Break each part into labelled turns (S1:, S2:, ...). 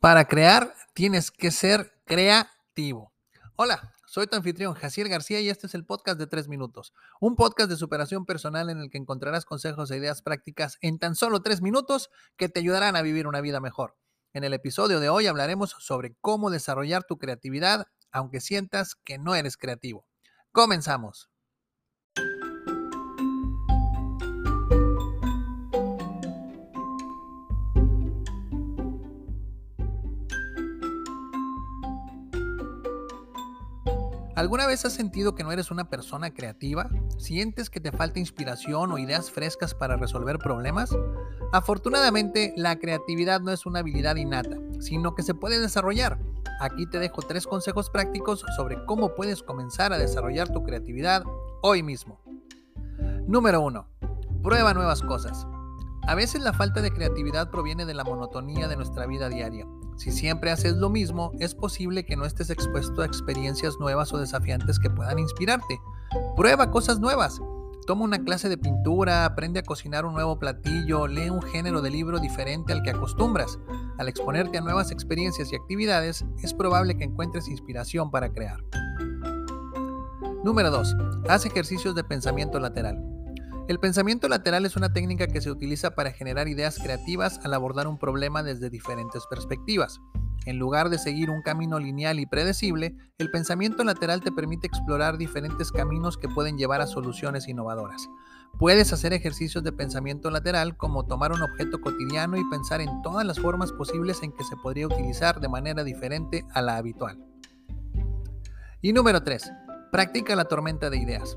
S1: Para crear tienes que ser creativo. Hola, soy tu anfitrión Jaciel García y este es el podcast de 3 minutos, un podcast de superación personal en el que encontrarás consejos e ideas prácticas en tan solo 3 minutos que te ayudarán a vivir una vida mejor. En el episodio de hoy hablaremos sobre cómo desarrollar tu creatividad aunque sientas que no eres creativo. Comenzamos. ¿Alguna vez has sentido que no eres una persona creativa? ¿Sientes que te falta inspiración o ideas frescas para resolver problemas? Afortunadamente, la creatividad no es una habilidad innata, sino que se puede desarrollar. Aquí te dejo tres consejos prácticos sobre cómo puedes comenzar a desarrollar tu creatividad hoy mismo. Número 1. Prueba nuevas cosas. A veces la falta de creatividad proviene de la monotonía de nuestra vida diaria. Si siempre haces lo mismo, es posible que no estés expuesto a experiencias nuevas o desafiantes que puedan inspirarte. Prueba cosas nuevas. Toma una clase de pintura, aprende a cocinar un nuevo platillo, lee un género de libro diferente al que acostumbras. Al exponerte a nuevas experiencias y actividades, es probable que encuentres inspiración para crear. Número 2. Haz ejercicios de pensamiento lateral. El pensamiento lateral es una técnica que se utiliza para generar ideas creativas al abordar un problema desde diferentes perspectivas. En lugar de seguir un camino lineal y predecible, el pensamiento lateral te permite explorar diferentes caminos que pueden llevar a soluciones innovadoras. Puedes hacer ejercicios de pensamiento lateral como tomar un objeto cotidiano y pensar en todas las formas posibles en que se podría utilizar de manera diferente a la habitual. Y número 3. Practica la tormenta de ideas.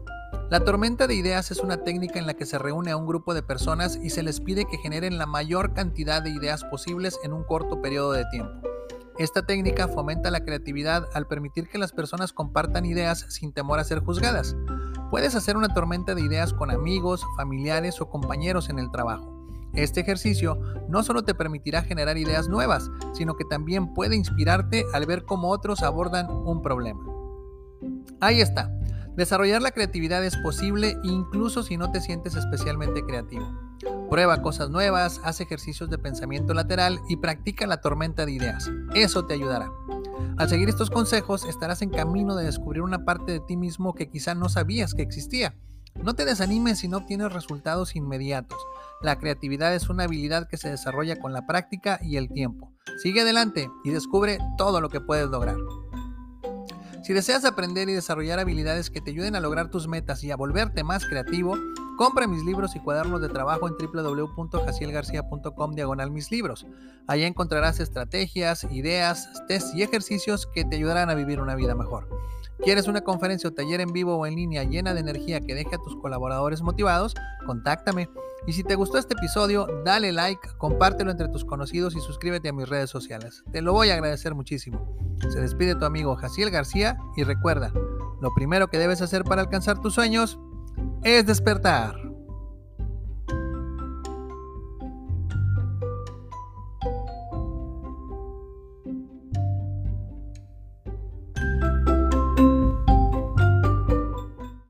S1: La tormenta de ideas es una técnica en la que se reúne a un grupo de personas y se les pide que generen la mayor cantidad de ideas posibles en un corto periodo de tiempo. Esta técnica fomenta la creatividad al permitir que las personas compartan ideas sin temor a ser juzgadas. Puedes hacer una tormenta de ideas con amigos, familiares o compañeros en el trabajo. Este ejercicio no solo te permitirá generar ideas nuevas, sino que también puede inspirarte al ver cómo otros abordan un problema. Ahí está. Desarrollar la creatividad es posible incluso si no te sientes especialmente creativo. Prueba cosas nuevas, haz ejercicios de pensamiento lateral y practica la tormenta de ideas. Eso te ayudará. Al seguir estos consejos estarás en camino de descubrir una parte de ti mismo que quizá no sabías que existía. No te desanimes si no obtienes resultados inmediatos. La creatividad es una habilidad que se desarrolla con la práctica y el tiempo. Sigue adelante y descubre todo lo que puedes lograr. Si deseas aprender y desarrollar habilidades que te ayuden a lograr tus metas y a volverte más creativo, compra mis libros y cuadernos de trabajo en www.jacielgarcia.com diagonal mis libros. Encontrarás estrategias, ideas, tests y ejercicios que te ayudarán a vivir una vida mejor. ¿Quieres una conferencia o taller en vivo o en línea llena de energía que deje a tus colaboradores motivados? Contáctame. Y si te gustó este episodio, dale like, compártelo entre tus conocidos y suscríbete a mis redes sociales. Te lo voy a agradecer muchísimo. Se despide tu amigo Jaciel García y recuerda, lo primero que debes hacer para alcanzar tus sueños es despertar.